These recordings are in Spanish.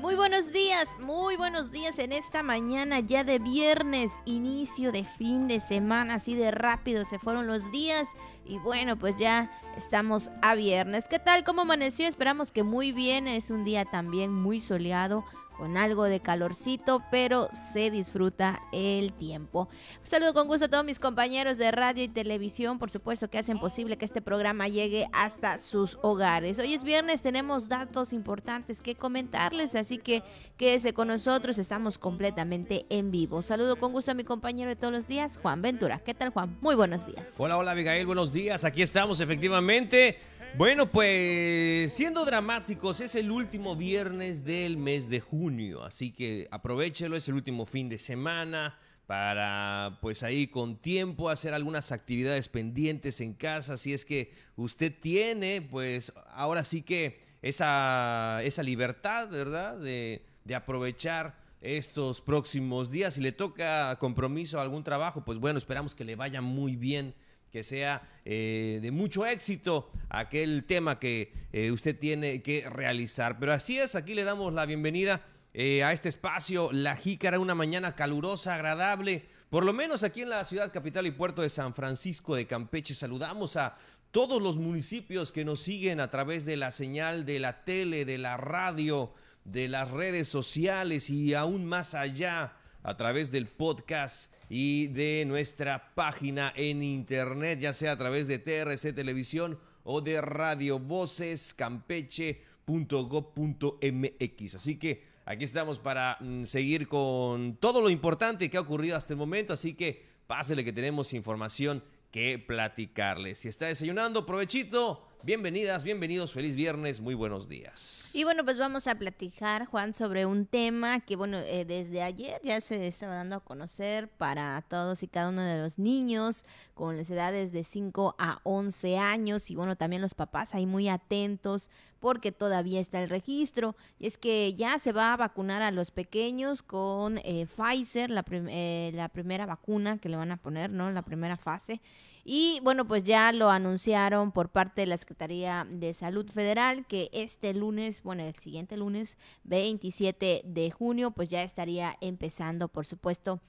Muy buenos días, muy buenos días en esta mañana ya de viernes, inicio de fin de semana, así de rápido se fueron los días y bueno, pues ya estamos a viernes. ¿Qué tal? ¿Cómo amaneció? Esperamos que muy bien, es un día también muy soleado, con algo de calorcito, pero se disfruta el tiempo. Saludo con gusto a todos mis compañeros de radio y televisión, por supuesto que hacen posible que este programa llegue hasta sus hogares. Hoy es viernes, tenemos datos importantes que comentarles, así que quédese con nosotros, estamos completamente en vivo. Saludo con gusto a mi compañero de todos los días, Juan Ventura. ¿Qué tal, Juan? Muy buenos días. Hola, hola, Abigail, buenos días. Aquí estamos efectivamente bueno, pues siendo dramáticos, es el último viernes del mes de junio, así que aprovechelo, es el último fin de semana para pues ahí con tiempo hacer algunas actividades pendientes en casa, si es que usted tiene pues ahora sí que esa, esa libertad, ¿verdad? De, de aprovechar estos próximos días. Si le toca compromiso a algún trabajo, pues bueno, esperamos que le vaya muy bien que sea eh, de mucho éxito aquel tema que eh, usted tiene que realizar. Pero así es, aquí le damos la bienvenida eh, a este espacio, La Jícara, una mañana calurosa, agradable, por lo menos aquí en la ciudad capital y puerto de San Francisco de Campeche. Saludamos a todos los municipios que nos siguen a través de la señal de la tele, de la radio, de las redes sociales y aún más allá a través del podcast y de nuestra página en internet, ya sea a través de TRC Televisión o de Radio Voces Campeche.gov.mx. Así que aquí estamos para mm, seguir con todo lo importante que ha ocurrido hasta el momento, así que pásele que tenemos información que platicarles. Si está desayunando, provechito Bienvenidas, bienvenidos, feliz viernes, muy buenos días. Y bueno, pues vamos a platicar, Juan, sobre un tema que, bueno, eh, desde ayer ya se estaba dando a conocer para todos y cada uno de los niños con las edades de 5 a 11 años y, bueno, también los papás ahí muy atentos porque todavía está el registro. Y es que ya se va a vacunar a los pequeños con eh, Pfizer, la, eh, la primera vacuna que le van a poner, ¿no? La primera fase. Y bueno, pues ya lo anunciaron por parte de la Secretaría de Salud Federal que este lunes, bueno, el siguiente lunes 27 de junio, pues ya estaría empezando, por supuesto,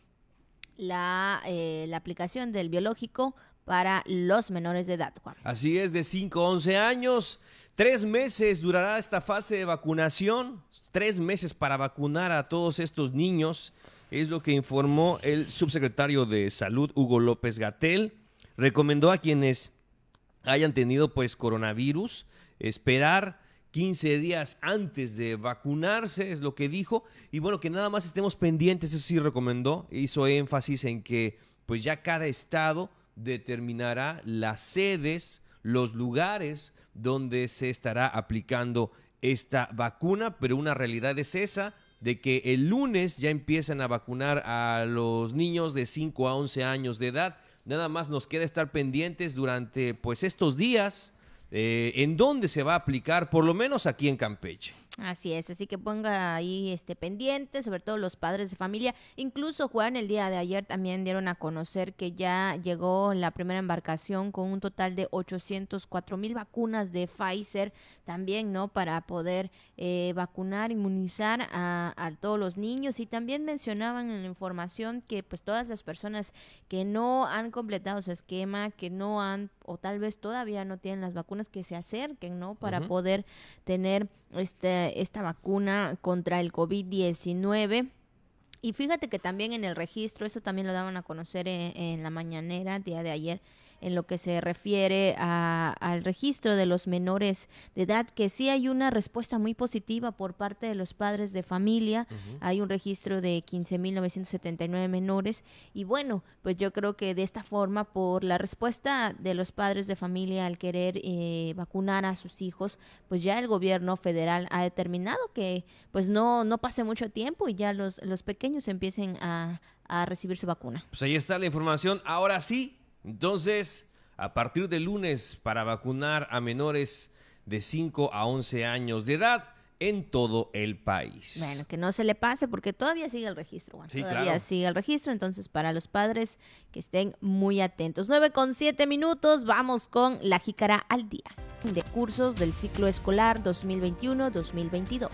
la, eh, la aplicación del biológico para los menores de edad. Así es, de 5 a 11 años. Tres meses durará esta fase de vacunación. Tres meses para vacunar a todos estos niños. Es lo que informó el subsecretario de Salud, Hugo López Gatel recomendó a quienes hayan tenido pues coronavirus esperar 15 días antes de vacunarse, es lo que dijo, y bueno, que nada más estemos pendientes, eso sí recomendó, hizo énfasis en que pues ya cada estado determinará las sedes, los lugares donde se estará aplicando esta vacuna, pero una realidad es esa, de que el lunes ya empiezan a vacunar a los niños de 5 a 11 años de edad Nada más nos queda estar pendientes durante pues estos días eh, en dónde se va a aplicar, por lo menos aquí en Campeche. Así es, así que ponga ahí este pendiente, sobre todo los padres de familia. Incluso Juan el día de ayer también dieron a conocer que ya llegó la primera embarcación con un total de 804 mil vacunas de Pfizer también, ¿no? Para poder eh, vacunar, inmunizar a, a, todos los niños y también mencionaban en la información que pues todas las personas que no han completado su esquema, que no han o tal vez todavía no tienen las vacunas que se acerquen, ¿no? Para poder tener este, esta vacuna contra el COVID-19. Y fíjate que también en el registro, esto también lo daban a conocer en, en la mañanera, día de ayer, en lo que se refiere al registro de los menores de edad, que sí hay una respuesta muy positiva por parte de los padres de familia. Hay un registro de 15.979 menores y bueno, pues yo creo que de esta forma, por la respuesta de los padres de familia al querer eh, vacunar a sus hijos, pues ya el gobierno federal ha determinado que pues no, no pase mucho tiempo y ya los, los pequeños empiecen a, a recibir su vacuna. Pues ahí está la información. Ahora sí, entonces, a partir de lunes, para vacunar a menores de 5 a 11 años de edad en todo el país. Bueno, que no se le pase porque todavía sigue el registro. todavía sigue el registro, entonces para los padres que estén muy atentos. 9 con 7 minutos, vamos con la jícara al día de cursos del ciclo escolar 2021-2022.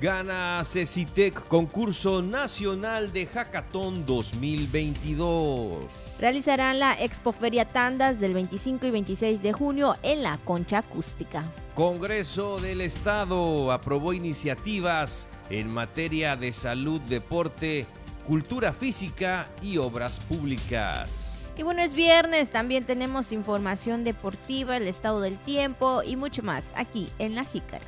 Gana CECITEC Concurso Nacional de Hackathon 2022. Realizarán la Expoferia Tandas del 25 y 26 de junio en la Concha Acústica. Congreso del Estado aprobó iniciativas en materia de salud, deporte, cultura física y obras públicas. Y bueno, es viernes, también tenemos información deportiva, el estado del tiempo y mucho más aquí en La Jícara.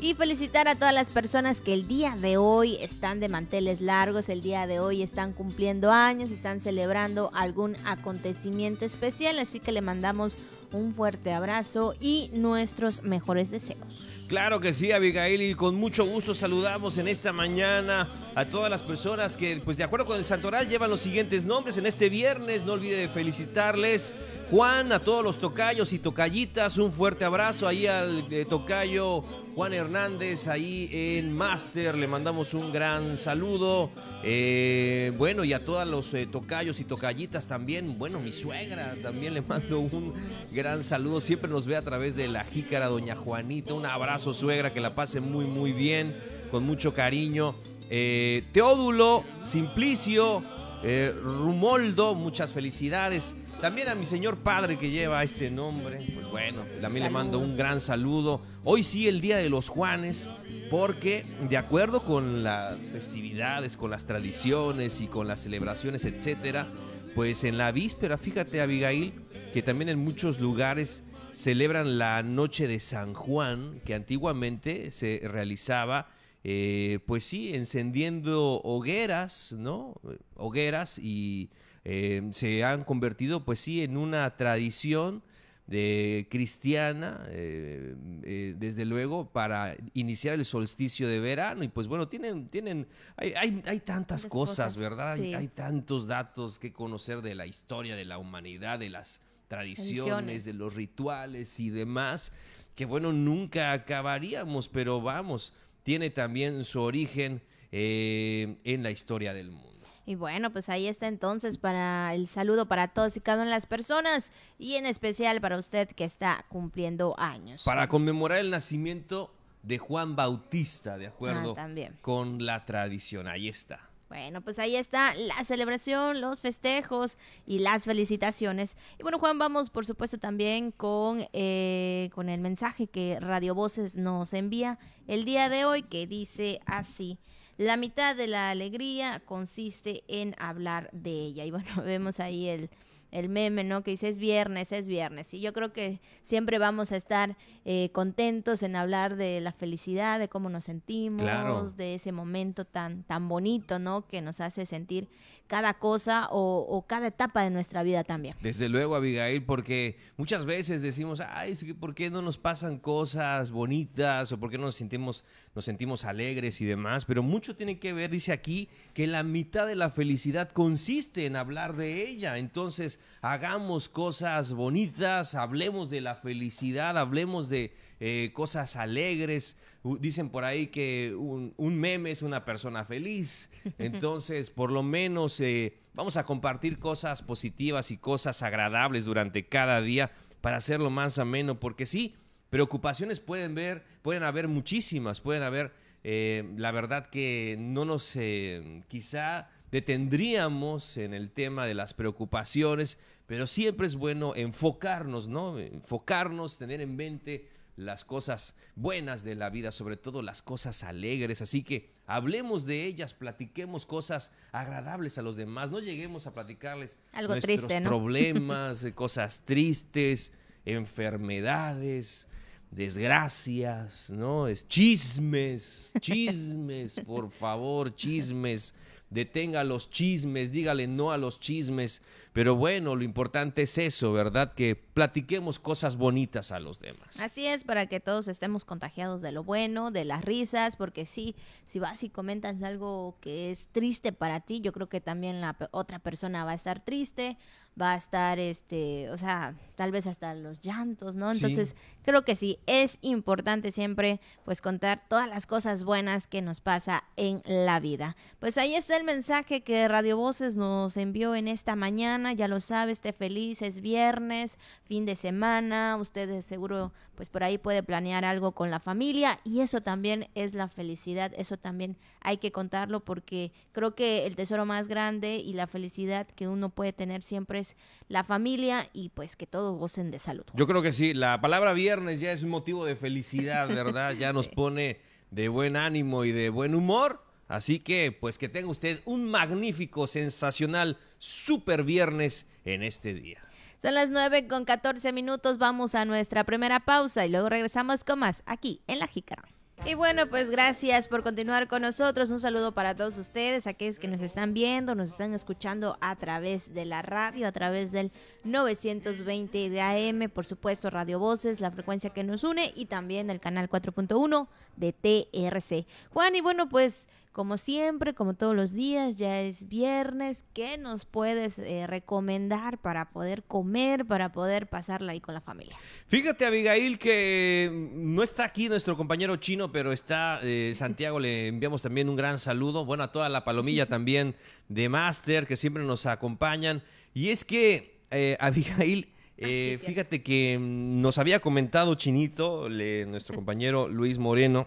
Y felicitar a todas las personas que el día de hoy están de manteles largos, el día de hoy están cumpliendo años, están celebrando algún acontecimiento especial, así que le mandamos un fuerte abrazo y nuestros mejores deseos. Claro que sí, Abigail, y con mucho gusto saludamos en esta mañana a todas las personas que, pues de acuerdo con el Santoral, llevan los siguientes nombres en este viernes. No olvide de felicitarles. Juan, a todos los tocayos y tocayitas, un fuerte abrazo ahí al eh, tocayo Juan Hernández, ahí en Master, le mandamos un gran saludo. Eh, bueno, y a todos los eh, tocayos y tocayitas también. Bueno, mi suegra también le mando un gran saludo. Siempre nos ve a través de la jícara, doña Juanita. Un abrazo, suegra, que la pase muy, muy bien, con mucho cariño. Eh, Teódulo, Simplicio, eh, Rumoldo, muchas felicidades. También a mi señor padre que lleva este nombre, pues bueno, también le mando un gran saludo. Hoy sí, el Día de los Juanes, porque de acuerdo con las festividades, con las tradiciones y con las celebraciones, etcétera, pues en la víspera, fíjate Abigail, que también en muchos lugares celebran la noche de San Juan, que antiguamente se realizaba, eh, pues sí, encendiendo hogueras, ¿no? Hogueras y eh, se han convertido, pues sí, en una tradición de cristiana, eh, eh, desde luego, para iniciar el solsticio de verano. Y pues bueno, tienen, tienen, hay, hay, hay tantas cosas, cosas, ¿verdad? Hay-. Hay, tantos datos que conocer de la historia, de la humanidad, de las tradiciones, Tradiciones. de los rituales y demás, que bueno, nunca acabaríamos, pero vamos, tiene también su origen eh, en la historia del mundo. Y bueno, pues ahí está entonces para el saludo para todos y cada una de las personas y en especial para usted que está cumpliendo años. Para conmemorar el nacimiento de Juan Bautista, de Ah, acuerdo también. con la tradición. Ahí está. Bueno, pues ahí está la celebración, los festejos y las felicitaciones. Y bueno, Juan, vamos por supuesto también con, eh, con el mensaje que Radio Voces nos envía el día de hoy, que dice así. La mitad de la alegría consiste en hablar de ella. Y bueno, vemos ahí el, el meme, ¿no? Que dice es viernes, es viernes. Y yo creo que siempre vamos a estar eh, contentos en hablar de la felicidad, de cómo nos sentimos, Claro. de ese momento tan, tan bonito, ¿no? Que nos hace sentir cada cosa o, cada etapa de nuestra vida también. Desde luego, Abigail, porque muchas veces decimos, ay, ¿por qué no nos pasan cosas bonitas o por qué no nos sentimos, nos sentimos alegres y demás? Pero mucho tiene que ver, dice aquí, que la mitad de la felicidad consiste en hablar de ella. Entonces, hagamos cosas bonitas, hablemos de la felicidad, hablemos de eh, cosas alegres. Dicen por ahí que un, un meme es una persona feliz. Entonces, por lo menos eh, vamos a compartir cosas positivas y cosas agradables durante cada día para hacerlo más ameno. Porque sí, preocupaciones pueden ver, pueden haber muchísimas, pueden haber, eh, la verdad que no nos, eh, quizá detendríamos en el tema de las preocupaciones, pero siempre es bueno enfocarnos, ¿no? Enfocarnos, tener en mente las cosas buenas de la vida, sobre todo las cosas alegres. Así que hablemos de ellas, platiquemos cosas agradables a los demás, no lleguemos a platicarles Algo nuestros triste, ¿no? problemas, cosas tristes, enfermedades, desgracias, ¿no? Es chismes, chismes, por favor, chismes. Detenga los chismes, dígale no a los chismes. Pero bueno, lo importante es eso, ¿verdad? Que platiquemos cosas bonitas a los demás. Así es, para que todos estemos contagiados de lo bueno, de las risas, porque sí, si vas y comentas algo que es triste para ti, yo creo que también la otra persona va a estar triste, va a estar, este, o sea, tal vez hasta los llantos, ¿no? Sí. Entonces, creo que sí, es importante siempre, pues, contar todas las cosas buenas que nos pasa en la vida. Pues ahí está el mensaje que Radio Voces nos envió en esta mañana, ya lo sabe, esté feliz, es viernes, fin de semana, usted seguro pues por ahí puede planear algo con la familia y eso también es la felicidad, eso también hay que contarlo porque creo que el tesoro más grande y la felicidad que uno puede tener siempre es la familia y pues que todos gocen de salud. Yo creo que sí, la palabra viernes ya es un motivo de felicidad, ¿verdad? Ya nos pone de buen ánimo y de buen humor. Así que, pues que tenga usted un magnífico, sensacional, super viernes en este día. Son las 9 con 14 minutos, vamos a nuestra primera pausa y luego regresamos con más aquí en La Jícara. Y bueno, pues gracias por continuar con nosotros. Un saludo para todos ustedes, aquellos que nos están viendo, nos están escuchando a través de la radio, a través del 920 de AM, por supuesto Radio Voces, la frecuencia que nos une y también el canal 4.1 de TRC. Juan, y bueno, pues como siempre, como todos los días, ya es viernes. ¿Qué nos puedes eh, recomendar para poder comer, para poder pasarla ahí con la familia? Fíjate, Abigail, que no está aquí nuestro compañero chino, pero está eh, Santiago. Le enviamos también un gran saludo. Bueno, a toda la palomilla también de Master, que siempre nos acompañan. Y es que, eh, Abigail, ah, fíjate que mm, nos había comentado Chinito, nuestro compañero Luis Moreno,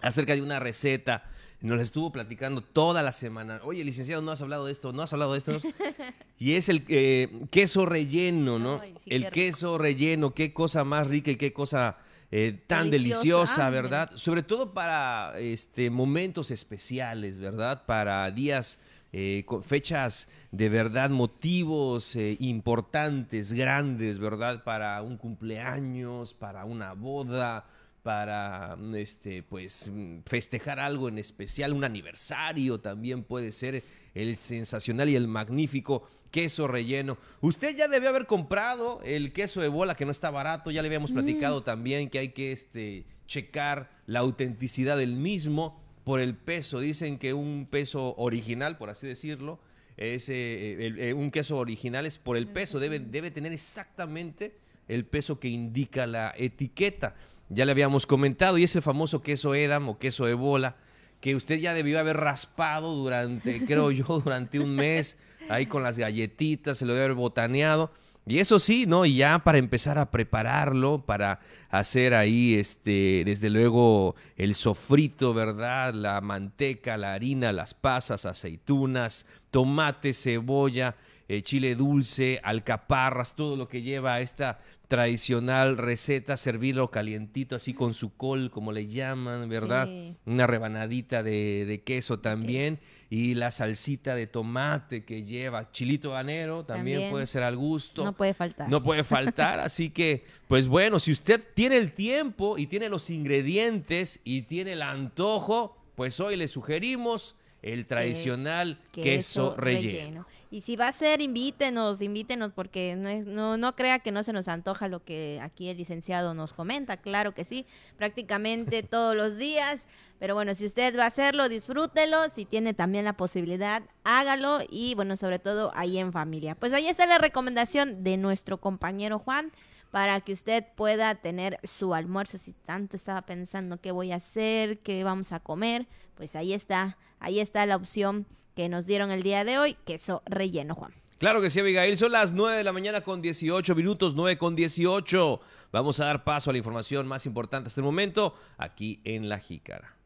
acerca de una receta nos estuvo platicando toda la semana. Oye, licenciado, no has hablado de esto, no has hablado de esto. y es el eh, queso relleno, ¿no? el queso relleno, qué cosa más rica y qué cosa eh, tan deliciosa, ¿verdad? Sobre todo para este, momentos especiales, ¿verdad? Para días, eh, fechas de verdad, motivos importantes, grandes, ¿verdad? Para un cumpleaños, para una boda para este pues festejar algo en especial, un aniversario también puede ser el sensacional y el magnífico queso relleno. Usted ya debe haber comprado el queso de bola que no está barato, ya le habíamos mm. platicado también que hay que este checar la autenticidad del mismo por el peso. Dicen que un peso original, por así decirlo, es eh, eh, un queso original es por el peso, debe, debe tener exactamente el peso que indica la etiqueta ya le habíamos comentado, y es el famoso queso Edam o queso de bola, que usted ya debió haber raspado durante, creo yo, durante un mes, ahí con las galletitas, se lo debe haber botaneado. Y eso sí, ¿no? Y ya para empezar a prepararlo, para hacer ahí, este, desde luego, el sofrito, ¿verdad? La manteca, la harina, las pasas, aceitunas, tomate, cebolla, eh, chile dulce, alcaparras, todo lo que lleva a esta tradicional receta, servirlo calientito así con su col, como le llaman, ¿verdad? Una rebanadita de, queso también y la salsita de tomate que lleva, chilito habanero también, puede ser al gusto. No puede faltar. No puede faltar, así que, pues bueno, si usted tiene el tiempo y tiene los ingredientes y tiene el antojo, pues hoy le sugerimos el tradicional queso, relleno. Y si va a ser, invítenos, invítenos, porque no, es, no, no crea que no se nos antoja lo que aquí el licenciado nos comenta. Claro que sí, prácticamente todos los días. Pero bueno, si usted va a hacerlo, disfrútelo. Si tiene también la posibilidad, hágalo. Y bueno, sobre todo ahí en familia. Pues ahí está la recomendación de nuestro compañero Juan para que usted pueda tener su almuerzo. Si tanto estaba pensando qué voy a hacer, qué vamos a comer, pues ahí está, ahí está la opción que nos dieron el día de hoy, queso relleno, Juan. Claro que sí, Abigail. Son las 9 de la mañana con 18 minutos, 9 con 18. Vamos a dar paso a la información más importante hasta el momento aquí en La Jícara.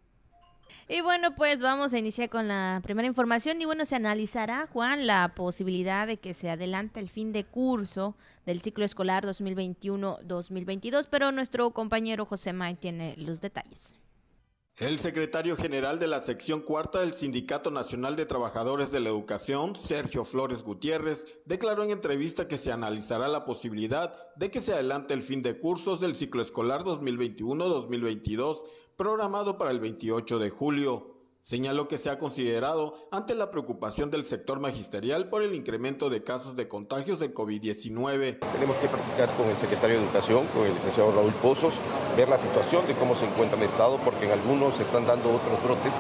Y bueno, pues vamos a iniciar con la primera información. Y bueno, se analizará, Juan, la posibilidad de que se adelante el fin de curso del ciclo escolar 2021-2022, pero nuestro compañero José May tiene los detalles. El secretario general de la sección cuarta del Sindicato Nacional de Trabajadores de la Educación, Sergio Flores Gutiérrez, declaró en entrevista que se analizará la posibilidad de que se adelante el fin de cursos del ciclo escolar 2021-2022, programado para el 28 de julio. Señaló que se ha considerado ante la preocupación del sector magisterial por el incremento de casos de contagios de COVID-19. Tenemos que practicar con el secretario de Educación, con el licenciado Raúl Pozos, ver la situación de cómo se encuentra el Estado, porque en algunos se están dando otros brotes,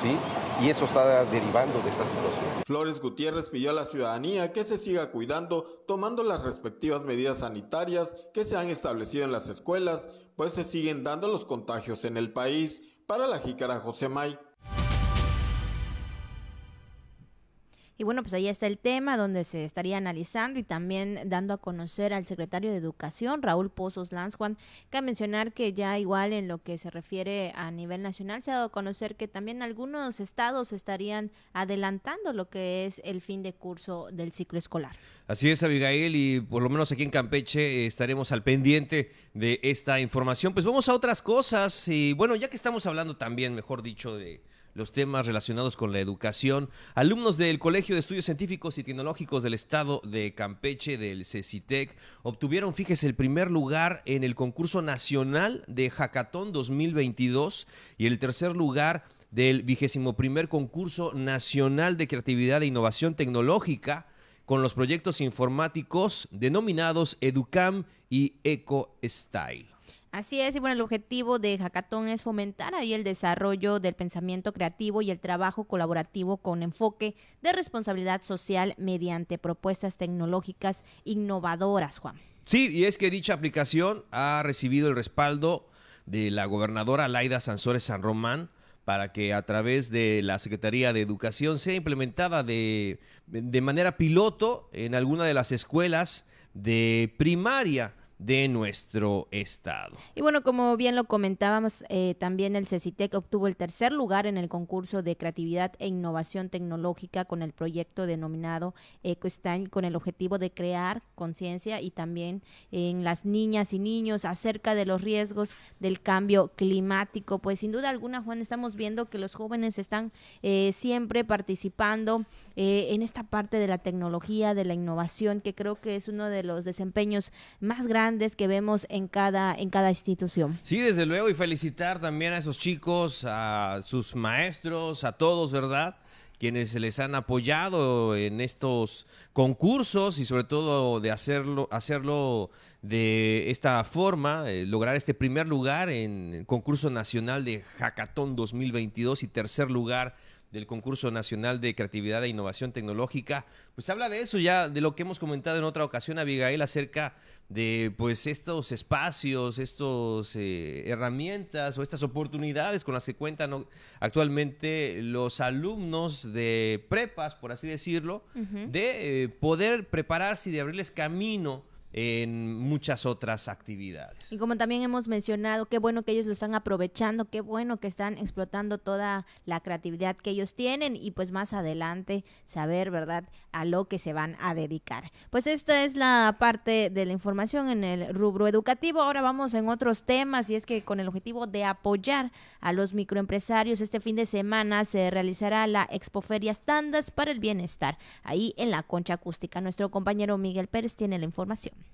¿sí? y eso está derivando de esta situación. Flores Gutiérrez pidió a la ciudadanía que se siga cuidando, tomando las respectivas medidas sanitarias que se han establecido en las escuelas, pues se siguen dando los contagios en el país. Para la jícara José May. Y bueno, pues ahí está el tema donde se estaría analizando y también dando a conocer al secretario de Educación, Raúl Pozos Lanzjuan, a mencionar que ya igual en lo que se refiere a nivel nacional se ha dado a conocer que también algunos estados estarían adelantando lo que es el fin de curso del ciclo escolar. Así es, Abigail, y por lo menos aquí en Campeche eh, estaremos al pendiente de esta información. Pues vamos a otras cosas y bueno, ya que estamos hablando también, mejor dicho, de los temas relacionados con la educación. Alumnos del Colegio de Estudios Científicos y Tecnológicos del Estado de Campeche, del CECITEC, obtuvieron, fíjese, el primer lugar en el concurso nacional de Hackathon 2022 y el tercer lugar del vigésimo primer concurso nacional de creatividad e innovación tecnológica con los proyectos informáticos denominados Educam y EcoStyle. Así es, y bueno, el objetivo de Hackathon es fomentar ahí el desarrollo del pensamiento creativo y el trabajo colaborativo con enfoque de responsabilidad social mediante propuestas tecnológicas innovadoras, Juan. Sí, y es que dicha aplicación ha recibido el respaldo de la gobernadora Laida Sansores San Román para que a través de la Secretaría de Educación sea implementada de, de manera piloto en alguna de las escuelas de primaria de nuestro estado. Y bueno, como bien lo comentábamos, eh, también el CECITEC obtuvo el tercer lugar en el concurso de creatividad e innovación tecnológica con el proyecto denominado EcoStyle, con el objetivo de crear conciencia y también en las niñas y niños acerca de los riesgos del cambio climático. Pues sin duda alguna, Juan, estamos viendo que los jóvenes están eh, siempre participando eh, en esta parte de la tecnología, de la innovación, que creo que es uno de los desempeños más grandes que vemos en cada, en cada institución. Sí, desde luego, y felicitar también a esos chicos, a sus maestros, a todos, ¿verdad? quienes les han apoyado en estos concursos y sobre todo de hacerlo, hacerlo de esta forma, eh, lograr este primer lugar en el concurso nacional de Hackathon 2022 y tercer lugar del concurso nacional de creatividad e innovación tecnológica, pues habla de eso ya, de lo que hemos comentado en otra ocasión, Abigail, acerca de pues estos espacios, estas eh, herramientas o estas oportunidades con las que cuentan actualmente los alumnos de prepas, por así decirlo, de eh, poder prepararse y de abrirles camino en muchas otras actividades. Y como también hemos mencionado, qué bueno que ellos lo están aprovechando, qué bueno que están explotando toda la creatividad que ellos tienen y pues más adelante saber, ¿verdad?, a lo que se van a dedicar. Pues esta es la parte de la información en el rubro educativo. Ahora vamos en otros temas y es que con el objetivo de apoyar a los microempresarios, este fin de semana se realizará la Expoferias Tandas para el Bienestar, ahí en la Concha Acústica. Nuestro compañero Miguel Pérez tiene la información.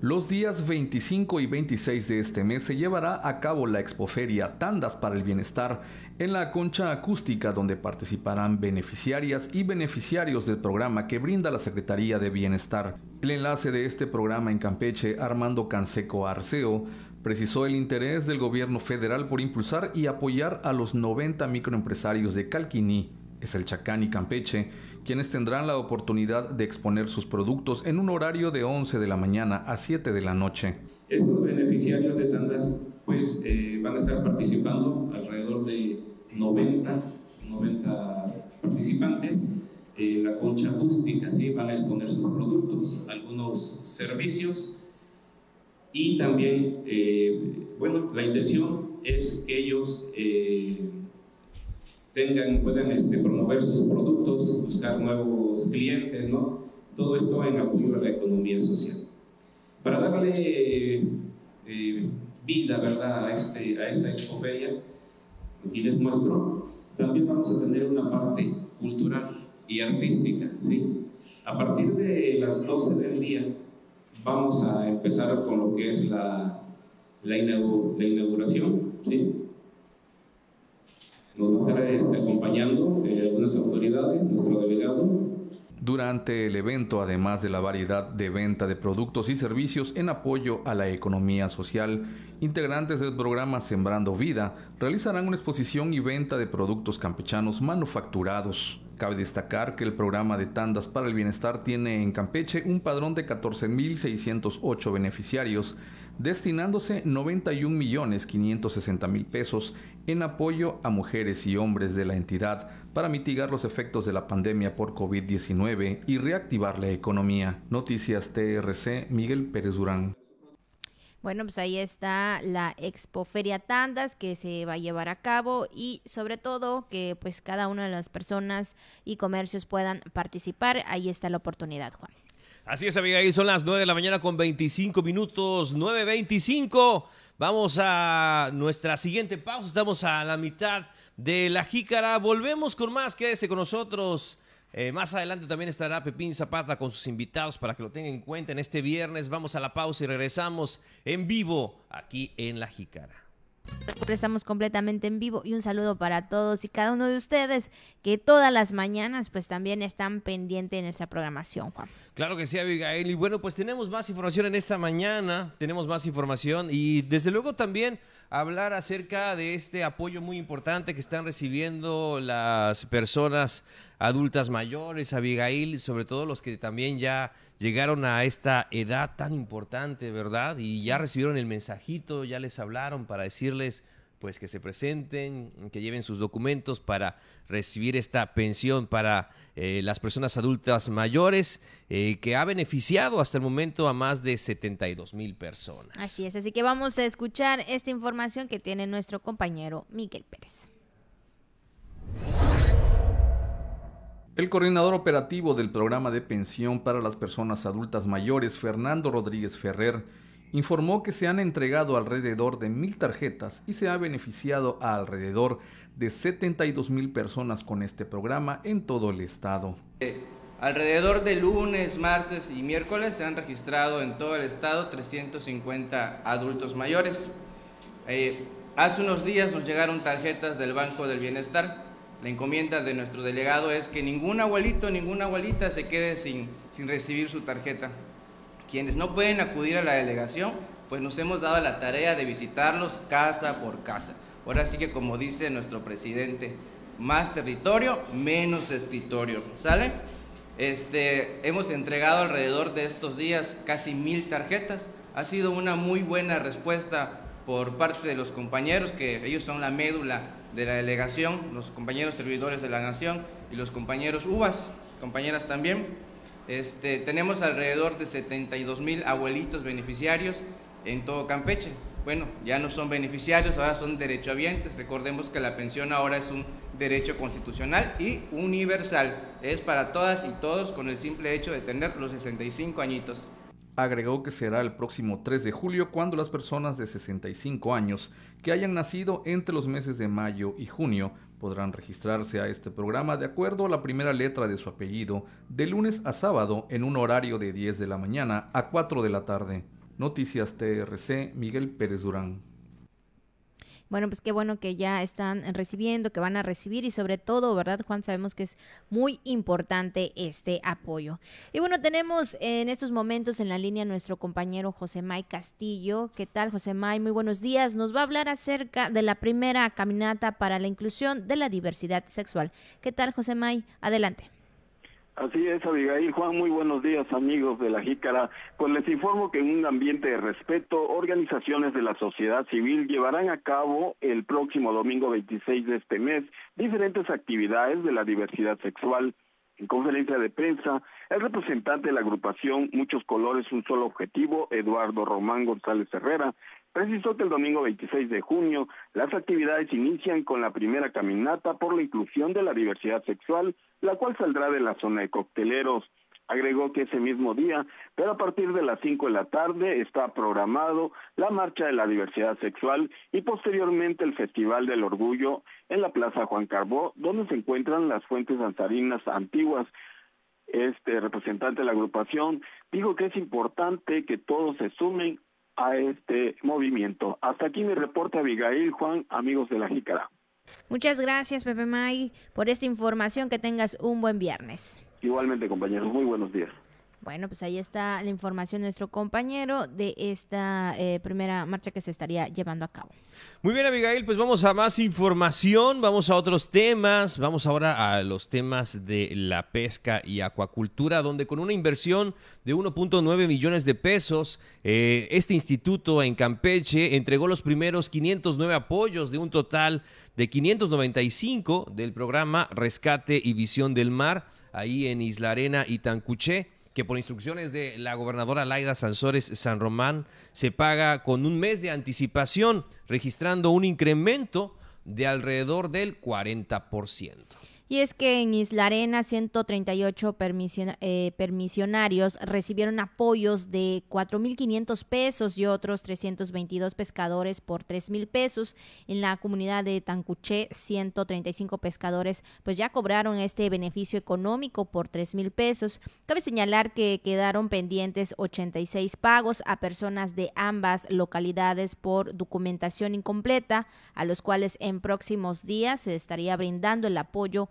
Los días 25 y 26 de este mes se llevará a cabo la expoferia Tandas para el Bienestar en la concha acústica donde participarán beneficiarias y beneficiarios del programa que brinda la Secretaría de Bienestar. El enlace de este programa en Campeche, Armando Canseco Arceo, precisó el interés del gobierno federal por impulsar y apoyar a los 90 microempresarios de Calquiní, es el Chacán y Campeche, quienes tendrán la oportunidad de exponer sus productos en un horario de 11 de la mañana a 7 de la noche. Estos beneficiarios de tandas pues eh, van a estar participando alrededor de 90, 90 participantes. en la concha acústica, ¿sí? van a exponer sus productos, algunos servicios y también, eh, bueno, la intención es que ellos eh, tengan, puedan este, promover sus productos, buscar nuevos clientes, ¿no? Todo esto en apoyo a la economía social. Para darle eh, vida, ¿verdad?, a, este, a esta expoferia, aquí les muestro, también vamos a tener una parte cultural y artística, ¿sí? A partir de las 12 del día vamos a empezar con lo que es la, la, inauguración, ¿sí? Nos este, acompañando eh, algunas autoridades, nuestro delegado. Durante el evento, además de la variedad de venta de productos y servicios en apoyo a la economía social, integrantes del programa Sembrando Vida realizarán una exposición y venta de productos campechanos manufacturados. Cabe destacar que el programa de tandas para el bienestar tiene en Campeche un padrón de 14.608 beneficiarios destinándose 91 millones 560 mil pesos en apoyo a mujeres y hombres de la entidad para mitigar los efectos de la pandemia por COVID-19 y reactivar la economía. Noticias TRC, Miguel Pérez Durán. Bueno, pues ahí está la Expoferia Tandas que se va a llevar a cabo y sobre todo que pues cada una de las personas y comercios puedan participar. Ahí está la oportunidad, Juan. Así es, amiga, son las 9 de la mañana con 25 minutos, 9.25. Vamos a nuestra siguiente pausa, estamos a la mitad de la jícara. Volvemos con más, quédese con nosotros. Eh, más adelante también estará Pepín Zapata con sus invitados para que lo tengan en cuenta. En este viernes vamos a la pausa y regresamos en vivo aquí en La Jícara. Estamos completamente en vivo y un saludo para todos y cada uno de ustedes que todas las mañanas pues también están pendientes en nuestra programación, Juan. Claro que sí, Abigail. Y bueno, pues tenemos más información en esta mañana, tenemos más información y desde luego también hablar acerca de este apoyo muy importante que están recibiendo las personas adultas mayores, Abigail, sobre todo los que también ya llegaron a esta edad tan importante, ¿verdad? Y ya recibieron el mensajito, ya les hablaron para decirles pues que se presenten, que lleven sus documentos para recibir esta pensión para eh, las personas adultas mayores, eh, que ha beneficiado hasta el momento a más de 72 mil personas. Así es, así que vamos a escuchar esta información que tiene nuestro compañero Miguel Pérez. El coordinador operativo del programa de pensión para las personas adultas mayores, Fernando Rodríguez Ferrer, informó que se han entregado alrededor de mil tarjetas y se ha beneficiado a alrededor de 72 mil personas con este programa en todo el estado. Eh, alrededor de lunes, martes y miércoles se han registrado en todo el estado 350 adultos mayores. Eh, hace unos días nos llegaron tarjetas del Banco del Bienestar la encomienda de nuestro delegado es que ningún abuelito, ninguna abuelita se quede sin, sin recibir su tarjeta. Quienes no pueden acudir a la delegación, pues nos hemos dado la tarea de visitarlos casa por casa. Ahora sí que como dice nuestro presidente, más territorio, menos escritorio. ¿Sale? Este, hemos entregado alrededor de estos días casi mil tarjetas. Ha sido una muy buena respuesta por parte de los compañeros, que ellos son la médula de la delegación, los compañeros servidores de la Nación y los compañeros UVAS, compañeras también. Este, tenemos alrededor de 72 mil abuelitos beneficiarios en todo Campeche. Bueno, ya no son beneficiarios, ahora son derechohabientes. Recordemos que la pensión ahora es un derecho constitucional y universal. Es para todas y todos con el simple hecho de tener los 65 añitos agregó que será el próximo 3 de julio cuando las personas de 65 años que hayan nacido entre los meses de mayo y junio podrán registrarse a este programa de acuerdo a la primera letra de su apellido de lunes a sábado en un horario de 10 de la mañana a 4 de la tarde. Noticias TRC Miguel Pérez Durán. Bueno, pues qué bueno que ya están recibiendo, que van a recibir y sobre todo, ¿verdad, Juan? Sabemos que es muy importante este apoyo. Y bueno, tenemos en estos momentos en la línea nuestro compañero José May Castillo. ¿Qué tal, José May? Muy buenos días. Nos va a hablar acerca de la primera caminata para la inclusión de la diversidad sexual. ¿Qué tal, José May? Adelante. Así es, Abigail. Juan, muy buenos días, amigos de la Jícara. Pues les informo que en un ambiente de respeto, organizaciones de la sociedad civil llevarán a cabo el próximo domingo 26 de este mes diferentes actividades de la diversidad sexual. En conferencia de prensa, el representante de la agrupación Muchos Colores, un solo objetivo, Eduardo Román González Herrera, precisó que el domingo 26 de junio las actividades inician con la primera caminata por la inclusión de la diversidad sexual, la cual saldrá de la zona de cocteleros. Agregó que ese mismo día, pero a partir de las 5 de la tarde, está programado la Marcha de la Diversidad Sexual y posteriormente el Festival del Orgullo en la Plaza Juan Carbó, donde se encuentran las fuentes danzarinas antiguas. Este representante de la agrupación dijo que es importante que todos se sumen a este movimiento. Hasta aquí mi reporte, Abigail, Juan, amigos de la Jícara. Muchas gracias, Pepe May, por esta información. Que tengas un buen viernes. Igualmente, compañeros. Muy buenos días. Bueno, pues ahí está la información de nuestro compañero de esta eh, primera marcha que se estaría llevando a cabo. Muy bien, Abigail, pues vamos a más información, vamos a otros temas, vamos ahora a los temas de la pesca y acuacultura, donde con una inversión de 1.9 millones de pesos, eh, este instituto en Campeche entregó los primeros 509 apoyos de un total de 595 del programa Rescate y Visión del Mar, ahí en Isla Arena y Tancuché que por instrucciones de la gobernadora Laida Sansores San Román se paga con un mes de anticipación, registrando un incremento de alrededor del 40%. Y es que en Isla Arena 138 eh, permisionarios recibieron apoyos de 4.500 pesos y otros 322 pescadores por 3.000 pesos. En la comunidad de Tancuché 135 pescadores pues ya cobraron este beneficio económico por 3.000 pesos. Cabe señalar que quedaron pendientes 86 pagos a personas de ambas localidades por documentación incompleta, a los cuales en próximos días se estaría brindando el apoyo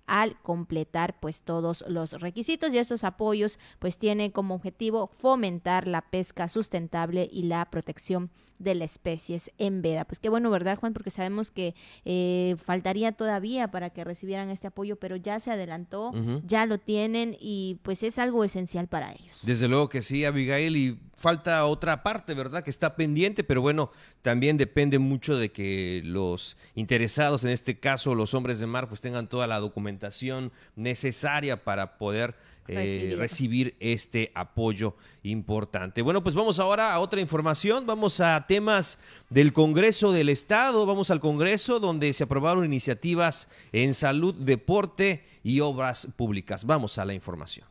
al completar pues todos los requisitos y estos apoyos pues tienen como objetivo fomentar la pesca sustentable y la protección de las especies en veda. Pues qué bueno, ¿verdad, Juan? Porque sabemos que eh, faltaría todavía para que recibieran este apoyo, pero ya se adelantó, ya lo tienen y pues es algo esencial para ellos. Desde luego que sí, Abigail, y falta otra parte, ¿verdad? Que está pendiente, pero bueno, también depende mucho de que los interesados, en este caso los hombres de mar, pues tengan toda la documentación necesaria para poder eh, recibir. este apoyo importante. Bueno, pues vamos ahora a otra información, vamos a temas del Congreso del Estado, vamos al Congreso donde se aprobaron iniciativas en salud, deporte y obras públicas. Vamos a la información.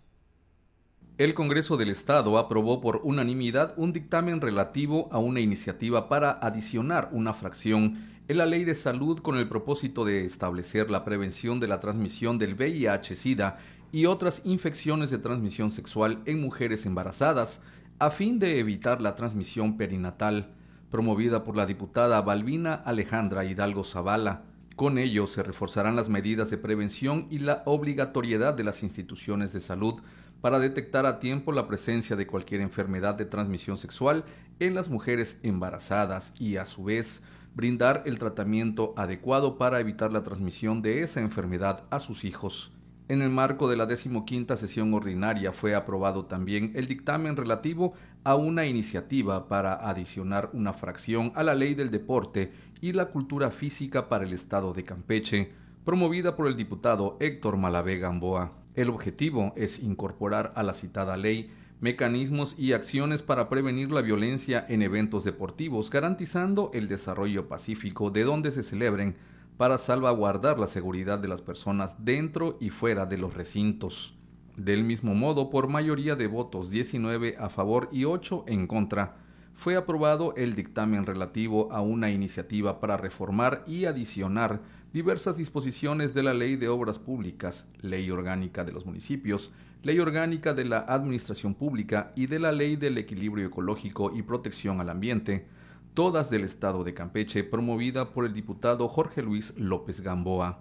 El Congreso del Estado aprobó por unanimidad un dictamen relativo a una iniciativa para adicionar una fracción en la Ley de Salud con el propósito de establecer la prevención de la transmisión del VIH-Sida y otras infecciones de transmisión sexual en mujeres embarazadas, a fin de evitar la transmisión perinatal, promovida por la diputada Balbina Alejandra Hidalgo Zavala. Con ello se reforzarán las medidas de prevención y la obligatoriedad de las instituciones de salud para detectar a tiempo la presencia de cualquier enfermedad de transmisión sexual en las mujeres embarazadas y a su vez brindar el tratamiento adecuado para evitar la transmisión de esa enfermedad a sus hijos. En el marco de la decimoquinta sesión ordinaria fue aprobado también el dictamen relativo a una iniciativa para adicionar una fracción a la ley del deporte y la cultura física para el estado de Campeche, promovida por el diputado Héctor Malavé Gamboa. El objetivo es incorporar a la citada ley mecanismos y acciones para prevenir la violencia en eventos deportivos, garantizando el desarrollo pacífico de donde se celebren para salvaguardar la seguridad de las personas dentro y fuera de los recintos. Del mismo modo, por mayoría de votos 19 a favor y 8 en contra, fue aprobado el dictamen relativo a una iniciativa para reformar y adicionar diversas disposiciones de la Ley de Obras Públicas, Ley Orgánica de los Municipios, Ley Orgánica de la Administración Pública y de la Ley del Equilibrio Ecológico y Protección al Ambiente, todas del Estado de Campeche, promovida por el diputado Jorge Luis López Gamboa.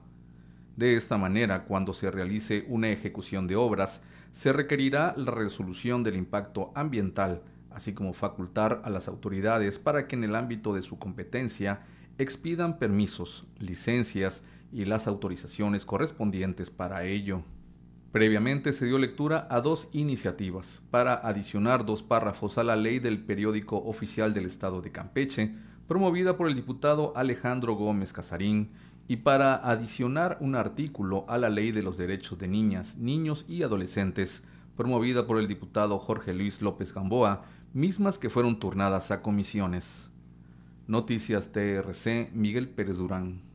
De esta manera, cuando se realice una ejecución de obras, se requerirá la resolución del impacto ambiental, así como facultar a las autoridades para que en el ámbito de su competencia expidan permisos, licencias y las autorizaciones correspondientes para ello. Previamente se dio lectura a dos iniciativas para adicionar dos párrafos a la ley del periódico oficial del Estado de Campeche, promovida por el diputado Alejandro Gómez Casarín, y para adicionar un artículo a la ley de los derechos de niñas, niños y adolescentes, promovida por el diputado Jorge Luis López Gamboa, mismas que fueron turnadas a comisiones. Noticias TRC, Miguel Pérez Durán.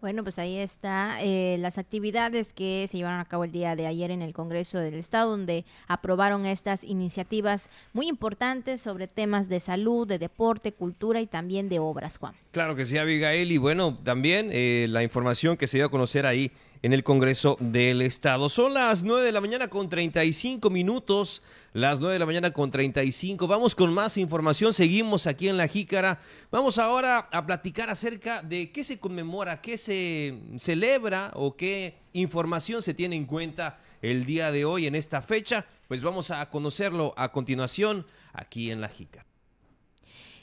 Bueno, pues ahí está eh, las actividades que se llevaron a cabo el día de ayer en el Congreso del Estado, donde aprobaron estas iniciativas muy importantes sobre temas de salud, de deporte, cultura y también de obras, Juan. Claro que sí, Abigail, y bueno, también eh, la información que se dio a conocer ahí en el Congreso del Estado. Son las 9 de la mañana con 35 minutos, las 9 de la mañana con 35. Vamos con más información, seguimos aquí en La Jícara. Vamos ahora a platicar acerca de qué se conmemora, qué se celebra o qué información se tiene en cuenta el día de hoy en esta fecha? Pues vamos a conocerlo a continuación aquí en La Jica.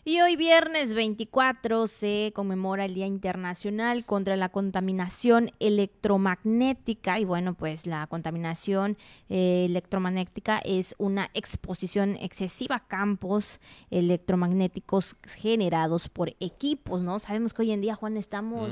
Y hoy viernes 24 se conmemora el Día Internacional contra la Contaminación Electromagnética. Y bueno, pues la contaminación eh, electromagnética es una exposición excesiva a campos electromagnéticos generados por equipos, ¿no? Sabemos que hoy en día, Juan, estamos,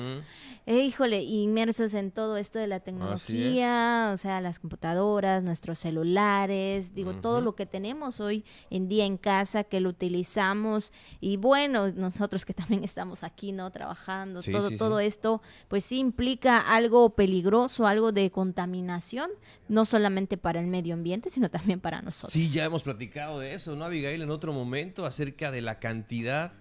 eh, híjole, inmersos en todo esto de la tecnología, o sea, las computadoras, nuestros celulares, digo, todo lo que tenemos hoy en día en casa que lo utilizamos y bueno, nosotros que también estamos aquí, ¿no? Trabajando, todo, todo esto, pues sí implica algo peligroso, algo de contaminación, no solamente para el medio ambiente, sino también para nosotros. Sí, ya hemos platicado de eso, ¿no, Abigail? En otro momento, acerca de la cantidad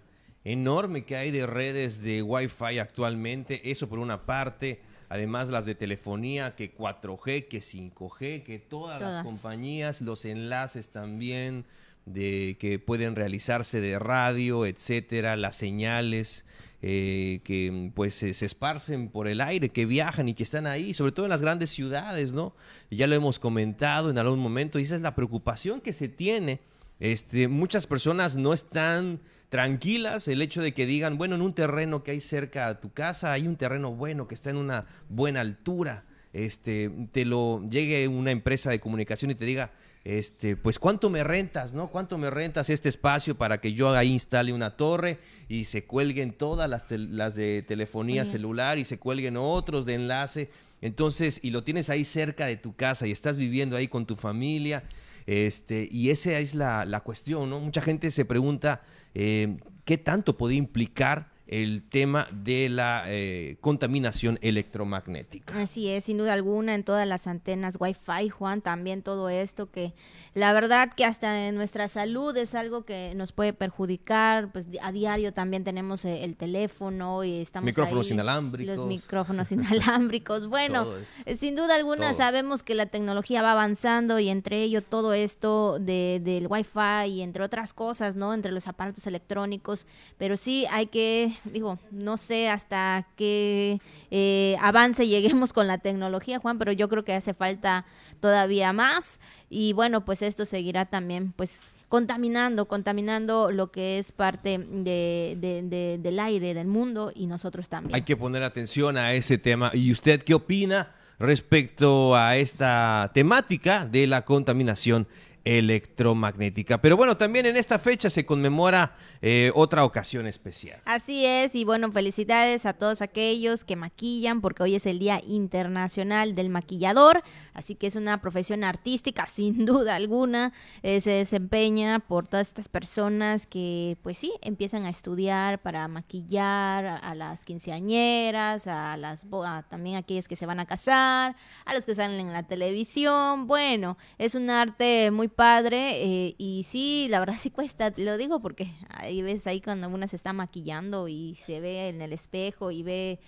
enorme que hay de redes de Wi-Fi actualmente, eso por una parte, además las de telefonía, que 4G, que 5G, que todas. las compañías, los enlaces también de que pueden realizarse de radio, etcétera, las señales eh, que pues se, esparcen por el aire, que viajan y que están ahí, sobre todo en las grandes ciudades, ¿no? Ya lo hemos comentado en algún momento y esa es la preocupación que se tiene. Este, muchas personas no están tranquilas el hecho de que digan, bueno, en un terreno que hay cerca a tu casa hay un terreno bueno que está en una buena altura, este, te lo llegue una empresa de comunicación y te diga, este, pues cuánto me rentas, ¿no? ¿Cuánto me rentas este espacio para que yo ahí instale una torre y se cuelguen todas las, las de telefonía celular y se cuelguen otros de enlace? Entonces, y lo tienes ahí cerca de tu casa y estás viviendo ahí con tu familia, este, y esa es la, la cuestión, ¿no? Mucha gente se pregunta eh, qué tanto puede implicar el tema de la eh, contaminación electromagnética. Así es, sin duda alguna, en todas las antenas Wi-Fi, Juan, también todo esto que la verdad que hasta en nuestra salud es algo que nos puede perjudicar, pues a diario también tenemos eh, el teléfono y estamos micrófonos inalámbricos. Los micrófonos inalámbricos. Bueno, eh, sin duda alguna sabemos que la tecnología va avanzando y entre ello todo esto de, del Wi-Fi y entre otras cosas, ¿no? Entre los aparatos electrónicos, pero sí hay que digo, no sé hasta qué eh, avance lleguemos con la tecnología, Juan, pero yo creo que hace falta todavía más y bueno, pues esto seguirá también, pues contaminando, contaminando lo que es parte de, del aire del mundo y nosotros también. Hay que poner atención a ese tema. ¿Y usted qué opina respecto a esta temática de la contaminación electromagnética. Pero bueno, también en esta fecha se conmemora eh, otra ocasión especial. Así es, y bueno, felicidades a todos aquellos que maquillan, porque hoy es el Día Internacional del Maquillador, así que es una profesión artística, sin duda alguna, eh, se desempeña por todas estas personas que, pues sí, empiezan a estudiar para maquillar a, las quinceañeras, a las a, también aquellas que se van a casar, a los que salen en la televisión, bueno, es un arte muy padre eh, y sí, la verdad sí cuesta, lo digo porque ahí ves ahí cuando una se está maquillando y se ve en el espejo y ve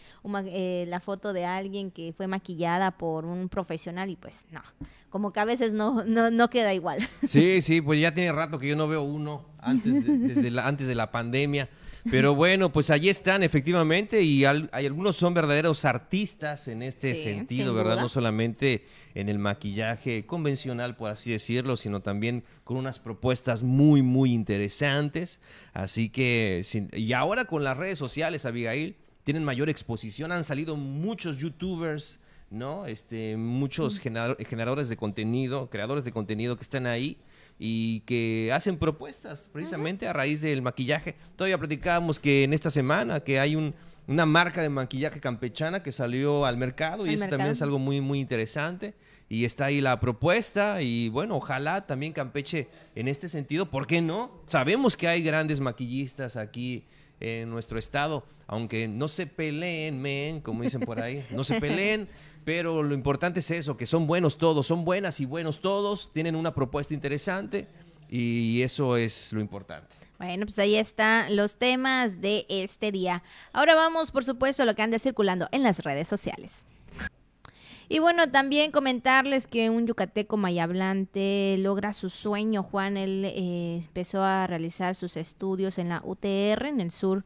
eh, la foto de alguien que fue maquillada por un profesional y pues no, como que a veces no, no, no queda igual. Sí, sí, pues ya tiene rato que yo no veo uno antes desde la, antes de la pandemia. Pero bueno, pues allí están efectivamente y hay algunos son verdaderos artistas en este sentido, ¿verdad? No solamente en el maquillaje convencional, por así decirlo, sino también con unas propuestas muy, muy interesantes. Así que, y ahora con las redes sociales, Abigail, tienen mayor exposición, han salido muchos youtubers, ¿no? Este, muchos generadores de contenido, creadores de contenido que están ahí y que hacen propuestas precisamente a raíz del maquillaje. Todavía platicábamos que en esta semana que hay un, una marca de maquillaje campechana que salió al mercado y eso también es algo muy muy interesante y está ahí la propuesta y bueno, ojalá también Campeche en este sentido, ¿por qué no? Sabemos que hay grandes maquillistas aquí en nuestro estado, aunque no se peleen, men, como dicen por ahí, no se peleen, pero lo importante es eso, que son buenos todos, son buenas y buenos todos, tienen una propuesta interesante y eso es lo importante. Bueno, pues ahí están los temas de este día. Ahora vamos, por supuesto, a lo que anda circulando en las redes sociales. Y bueno, también comentarles que un yucateco mayablante logra su sueño. Juan, él eh, empezó a realizar sus estudios en la UTR, en el sur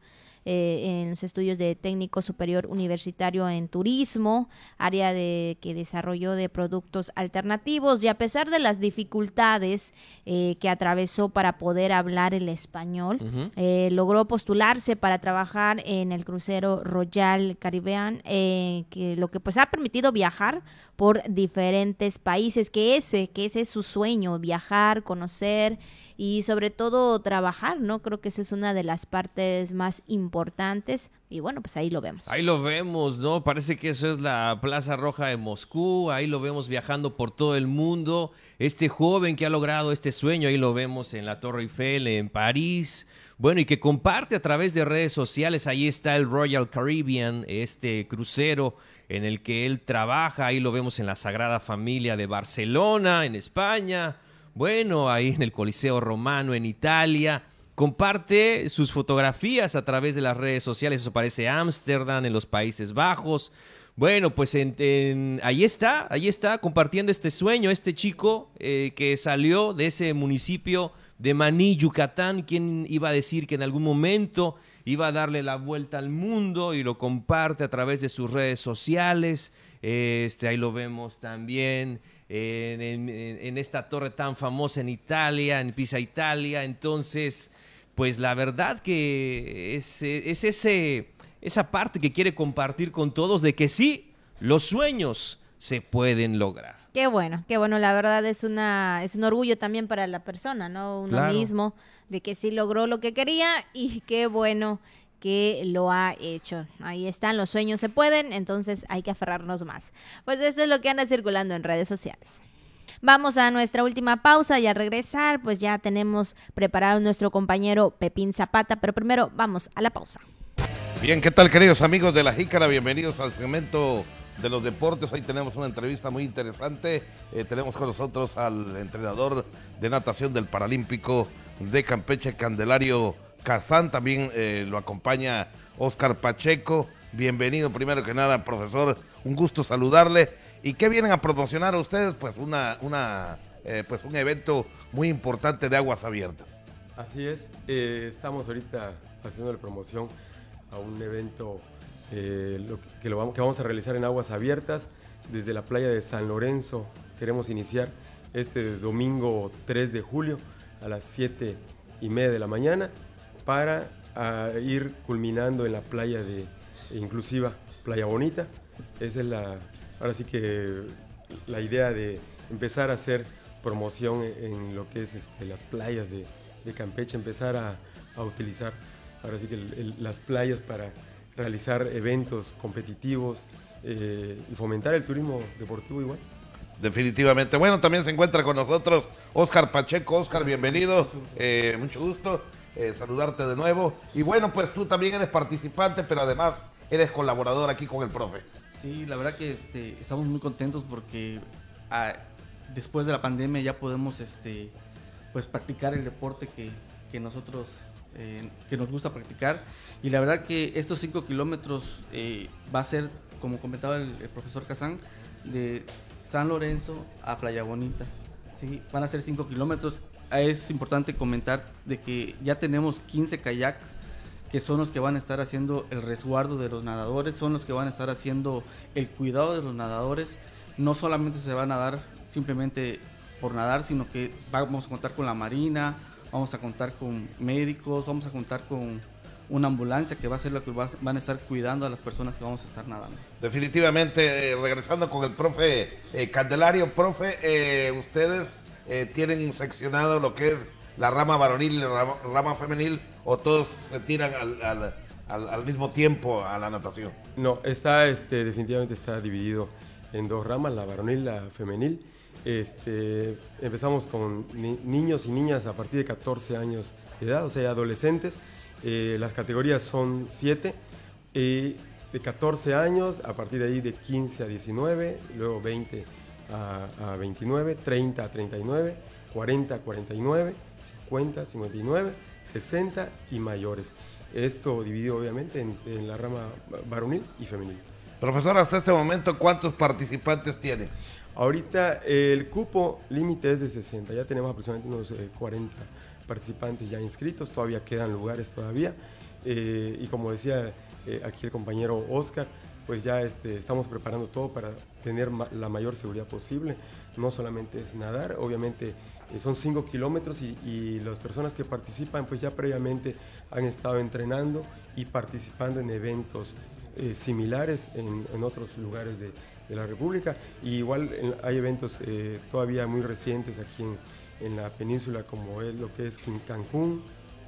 eh, en los estudios de técnico superior universitario en turismo, área de que desarrolló de productos alternativos. Y a pesar de las dificultades eh, que atravesó para poder hablar el español, eh, logró postularse para trabajar en el crucero Royal Caribbean, que lo que pues ha permitido viajar por diferentes países, que ese, que ese es su sueño, viajar, conocer y sobre todo trabajar, ¿no? Creo que esa es una de las partes más importantes y bueno, pues ahí lo vemos. Ahí lo vemos, ¿no? Parece que eso es la Plaza Roja de Moscú, ahí lo vemos viajando por todo el mundo, este joven que ha logrado este sueño, ahí lo vemos en la Torre Eiffel, en París, bueno, y que comparte a través de redes sociales, ahí está el Royal Caribbean, este crucero en el que él trabaja, ahí lo vemos en la Sagrada Familia de Barcelona, en España, bueno, ahí en el Coliseo Romano, en Italia. Comparte sus fotografías a través de las redes sociales, eso parece Ámsterdam, en los Países Bajos. Bueno, pues ahí está, ahí está, compartiendo este sueño, este chico eh, que salió de ese municipio de Maní, Yucatán, quien iba a decir que en algún momento iba a darle la vuelta al mundo y lo comparte a través de sus redes sociales. Este, ahí lo vemos también en, esta torre tan famosa en Italia, en Pisa Italia. Entonces, pues la verdad que es, es ese, esa parte que quiere compartir con todos de que sí, los sueños se pueden lograr. Qué bueno, qué bueno, la verdad es una es un orgullo también para la persona, ¿no? Uno mismo de que sí logró lo que quería y qué bueno que lo ha hecho. Ahí están, los sueños se pueden, entonces hay que aferrarnos más. Pues eso es lo que anda circulando en redes sociales. Vamos a nuestra última pausa y al regresar pues ya tenemos preparado nuestro compañero Pepín Zapata, pero primero vamos a la pausa. Bien, ¿qué tal queridos amigos de la Jícara? Bienvenidos al segmento de los deportes. Hoy tenemos una entrevista muy interesante. Eh, tenemos con nosotros al entrenador de natación del Paralímpico de Campeche, Candelario Kazán. También eh, lo acompaña Oscar Pacheco. Bienvenido primero que nada, profesor. Un gusto saludarle. ¿Y qué vienen a promocionar a ustedes? Pues una, una eh, pues un evento muy importante de aguas abiertas. Así es. estamos ahorita haciendo la promoción a un evento eh, que, lo vamos, que vamos a realizar en aguas abiertas desde la playa de San Lorenzo. Queremos iniciar este domingo 3 de julio a las 7 y media de la mañana para ir culminando en la playa de inclusiva Playa Bonita. Esa es la, ahora sí que la idea de empezar a hacer promoción en lo que es este, las playas de, Campeche, empezar a, utilizar ahora sí que las playas para realizar eventos competitivos eh, y fomentar el turismo deportivo igual. Definitivamente. Bueno, también se encuentra con nosotros Oscar Pacheco. Oscar, bienvenido. Eh, mucho gusto eh, saludarte de nuevo. Y bueno, pues tú también eres participante, pero además eres colaborador aquí con el profe. Sí, la verdad que este, estamos muy contentos porque ah, después de la pandemia ya podemos este, pues practicar el deporte que, que nosotros que nos gusta practicar. Y la verdad que estos 5 kilómetros eh, va a ser, como comentaba el, profesor Kazán, de San Lorenzo a Playa Bonita. ¿sí? Van a ser 5 kilómetros. Es importante comentar de que ya tenemos 15 kayaks que son los que van a estar haciendo el resguardo de los nadadores, son los que van a estar haciendo el cuidado de los nadadores. No solamente se van a dar simplemente por nadar, sino que vamos a contar con la marina, vamos a contar con médicos, vamos a contar con una ambulancia que va a ser lo que van a estar cuidando a las personas que vamos a estar nadando. Definitivamente, eh, regresando con el profe eh, Candelario, profe, eh, ustedes tienen seccionado lo que es la rama varonil y la rama, femenil o todos se tiran al, al, mismo tiempo a la natación? No, está, este, definitivamente está dividido en dos ramas, la varonil y la femenil. Este, empezamos con niños y niñas a partir de 14 años de edad, o sea, adolescentes. Eh, las categorías son 7, de 14 años, a partir de ahí de 15 a 19, luego 20 a, 29, 30 a 39, 40 a 49, 50 a 59, 60 y mayores. Esto dividido obviamente en la rama varonil y femenil. Profesor, hasta este momento, ¿cuántos participantes tiene? Ahorita el cupo límite es de 60, ya tenemos aproximadamente unos 40 eh, participantes ya inscritos, todavía quedan lugares todavía. y como decía aquí el compañero Oscar, pues ya este, estamos preparando todo para tener la mayor seguridad posible. No solamente es nadar, obviamente eh, son 5 kilómetros y, las personas que participan pues ya previamente han estado entrenando y participando en eventos eh, similares en, otros lugares de, la República. Y igual hay eventos eh, todavía muy recientes aquí en, la península como es lo que es Cancún,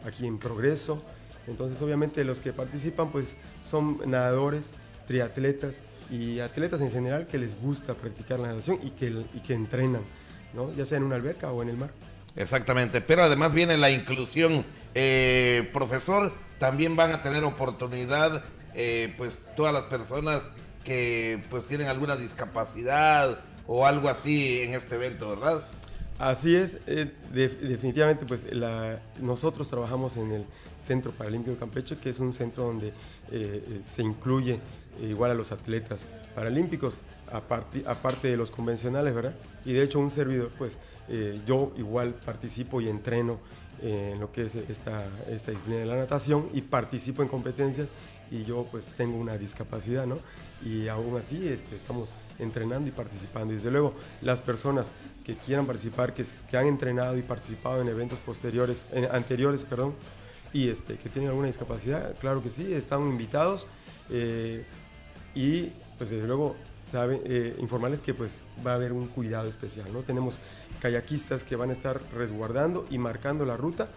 aquí en Progreso. Entonces obviamente los que participan pues son nadadores, triatletas y atletas en general que les gusta practicar la natación y que, y que entrenan, ¿no? ya sea en una alberca o en el mar. Exactamente, pero además viene la inclusión. Eh, profesor, también van a tener oportunidad, eh, pues todas las personas que pues tienen alguna discapacidad o algo así en este evento, ¿verdad? Así es, eh, definitivamente pues la, nosotros trabajamos en el Centro Paralímpico de Campeche, que es un centro donde se incluye igual a los atletas paralímpicos, aparte, de los convencionales, ¿verdad? Y de hecho un servidor, pues eh, yo igual participo y entreno en lo que es esta, esta disciplina de la natación y participo en competencias y yo pues tengo una discapacidad, ¿no? Y aún así este, estamos entrenando y participando. Y desde luego las personas que quieran participar, que, que han entrenado y participado en eventos posteriores, anteriores, perdón, y este, que tienen alguna discapacidad, claro que sí, están invitados. Eh, y pues desde luego sabe, eh, informarles que pues va a haber un cuidado especial, ¿no? Tenemos kayakistas que van a estar resguardando y marcando la ruta.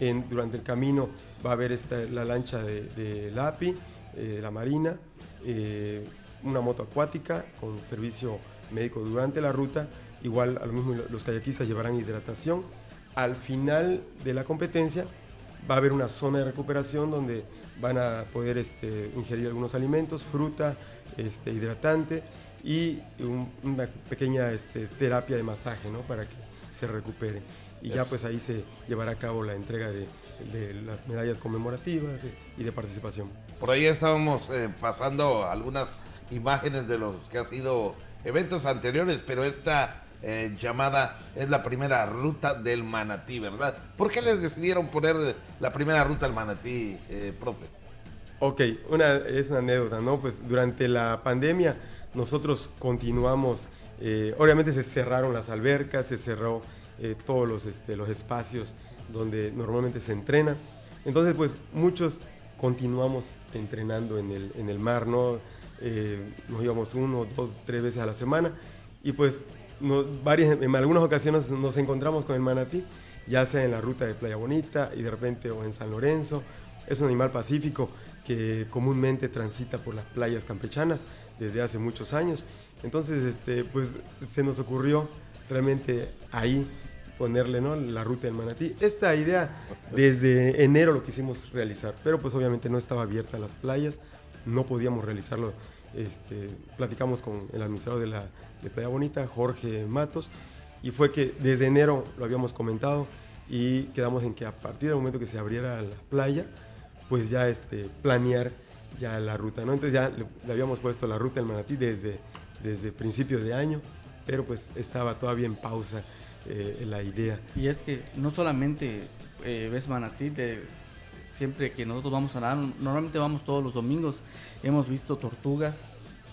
En, durante el camino va a haber esta, la lancha de, de la API, eh, la Marina, eh, una moto acuática con servicio médico durante la ruta. Igual a lo mismo los kayakistas llevarán hidratación. Al final de la competencia va a haber una zona de recuperación donde van a poder este, ingerir algunos alimentos, fruta, este, hidratante y una pequeña este, terapia de masaje ¿no? para que se recupere. Y ya pues ahí se llevará a cabo la entrega de, las medallas conmemorativas y de participación. Por ahí estábamos eh, pasando algunas imágenes de los que han sido eventos anteriores, pero esta eh, llamada es la primera ruta del manatí, ¿verdad? ¿Por qué les decidieron poner la primera ruta del manatí, eh, profe? Ok, una, es una anécdota, ¿no? Pues durante la pandemia nosotros continuamos, eh, obviamente se cerraron las albercas, se cerró todos los, este, los espacios donde normalmente se entrena. Entonces, pues muchos continuamos entrenando en el, en el mar, ¿no? nos íbamos uno, dos, tres veces a la semana y pues varias, en algunas ocasiones nos encontramos con el manatí, ya sea en la ruta de Playa Bonita y de repente o en San Lorenzo. Es un animal pacífico que comúnmente transita por las playas campechanas desde hace muchos años. Entonces, este, pues se nos ocurrió realmente ahí ponerle ¿no? la ruta del manatí. Esta idea desde enero lo quisimos realizar, pero pues obviamente no estaba abierta las playas, no podíamos realizarlo. Este, platicamos con el administrador de la de Playa Bonita, Jorge Matos, y fue que desde enero lo habíamos comentado y quedamos en que a partir del momento que se abriera la playa, pues ya este, planear ya la ruta, ¿no? Entonces ya le, habíamos puesto la ruta del Manatí desde, desde principio de año, pero pues estaba todavía en pausa eh, la idea. Y es que no solamente eh, ves Manatí, de, siempre que nosotros vamos a nadar, normalmente vamos todos los domingos, hemos visto tortugas,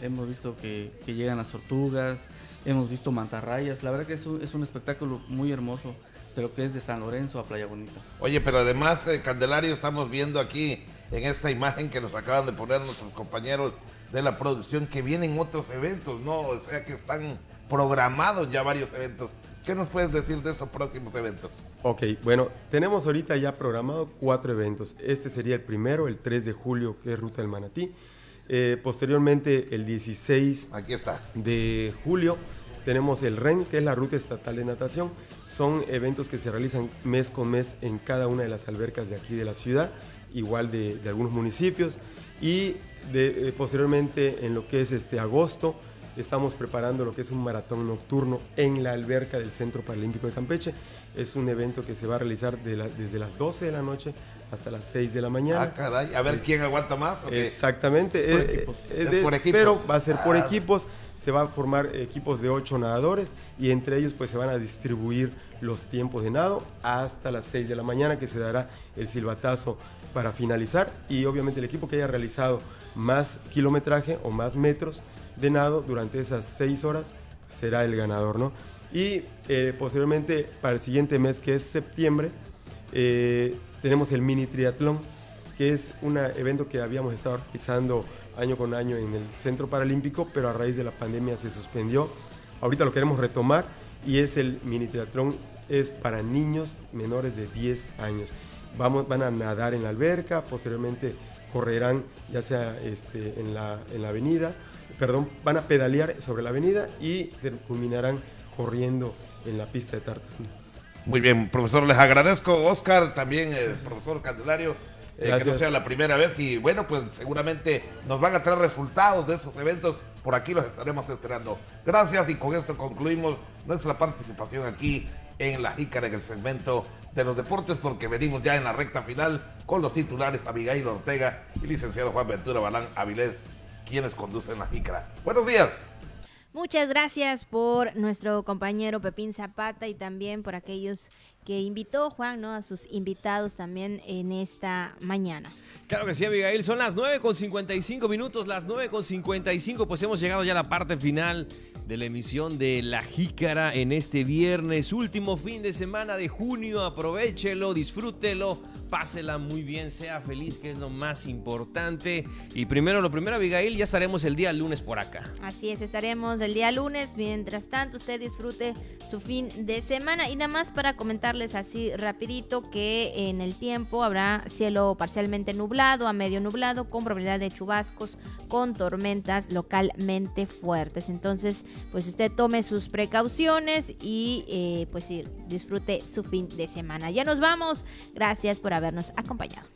hemos visto que, llegan las tortugas, hemos visto mantarrayas, la verdad que es un, es un espectáculo muy hermoso de lo que es de San Lorenzo a Playa Bonita. Oye, pero además, eh, Candelario, estamos viendo aquí en esta imagen que nos acaban de poner nuestros compañeros de la producción que vienen otros eventos, ¿no? O sea que están programados ya varios eventos. ¿Qué nos puedes decir de estos próximos eventos? Ok, bueno, tenemos ahorita ya programado cuatro eventos. Este sería el primero, el 3 de julio, que es Ruta del Manatí. Eh, posteriormente, el 16 Aquí está. de julio, tenemos el REN, que es la Ruta Estatal de Natación. Son eventos que se realizan mes con mes en cada una de las albercas de aquí de la ciudad, igual de, algunos municipios. Y eh, posteriormente, en lo que es este agosto, estamos preparando lo que es un maratón nocturno en la alberca del Centro Paralímpico de Campeche. Es un evento que se va a realizar desde las 12 de la noche hasta las 6 de la mañana. Ah, caray, a ver quién aguanta más. Exactamente. Es por, equipos. Pero va a ser por ah. equipos. se va a formar equipos de ocho nadadores y entre ellos pues se van a distribuir los tiempos de nado hasta las 6 de la mañana que se dará el silbatazo para finalizar y obviamente el equipo que haya realizado más kilometraje o más metros de nado durante esas 6 horas será el ganador, ¿no? Y eh, posteriormente para el siguiente mes que es septiembre eh, tenemos el mini triatlón que es un evento que habíamos estado realizando año con año en el Centro Paralímpico, pero a raíz de la pandemia se suspendió. Ahorita lo queremos retomar y es el mini triatlón es para niños menores de 10 años. Vamos, van a nadar en la alberca, posteriormente correrán ya sea este, en, la, en la avenida, perdón, van a pedalear sobre la avenida y culminarán corriendo en la pista de tartán. Muy bien, profesor, les agradezco, Oscar, también el profesor Candelario, eh, que no sea la primera vez y bueno, pues seguramente nos van a traer resultados de esos eventos, por aquí los estaremos esperando. Gracias y con esto concluimos nuestra participación aquí en la Jícara en el segmento de los deportes porque venimos ya en la recta final con los titulares Abigail Ortega y licenciado Juan Ventura Balán Avilés, quienes conducen la Jícara. Buenos días. Muchas gracias por nuestro compañero Pepín Zapata y también por aquellos que invitó Juan, ¿no? A sus invitados también en esta mañana. Claro que sí, Abigail. Son las 9 con 55 minutos, las 9 con 55, pues hemos llegado ya a la parte final de la emisión de La Jícara en este viernes, último fin de semana de junio. Aprovechelo, disfrútelo pásela muy bien, sea feliz, que es lo más importante. Y primero, lo primero, Abigail, ya estaremos el día lunes por acá. Así es, estaremos el día lunes. Mientras tanto, usted disfrute su fin de semana. Y nada más para comentarles así rapidito que en el tiempo habrá cielo parcialmente nublado, a medio nublado, con probabilidad de chubascos, con tormentas localmente fuertes. Entonces, pues usted tome sus precauciones y eh, pues disfrute su fin de semana. Ya nos vamos. Gracias por haber habernos acompañado.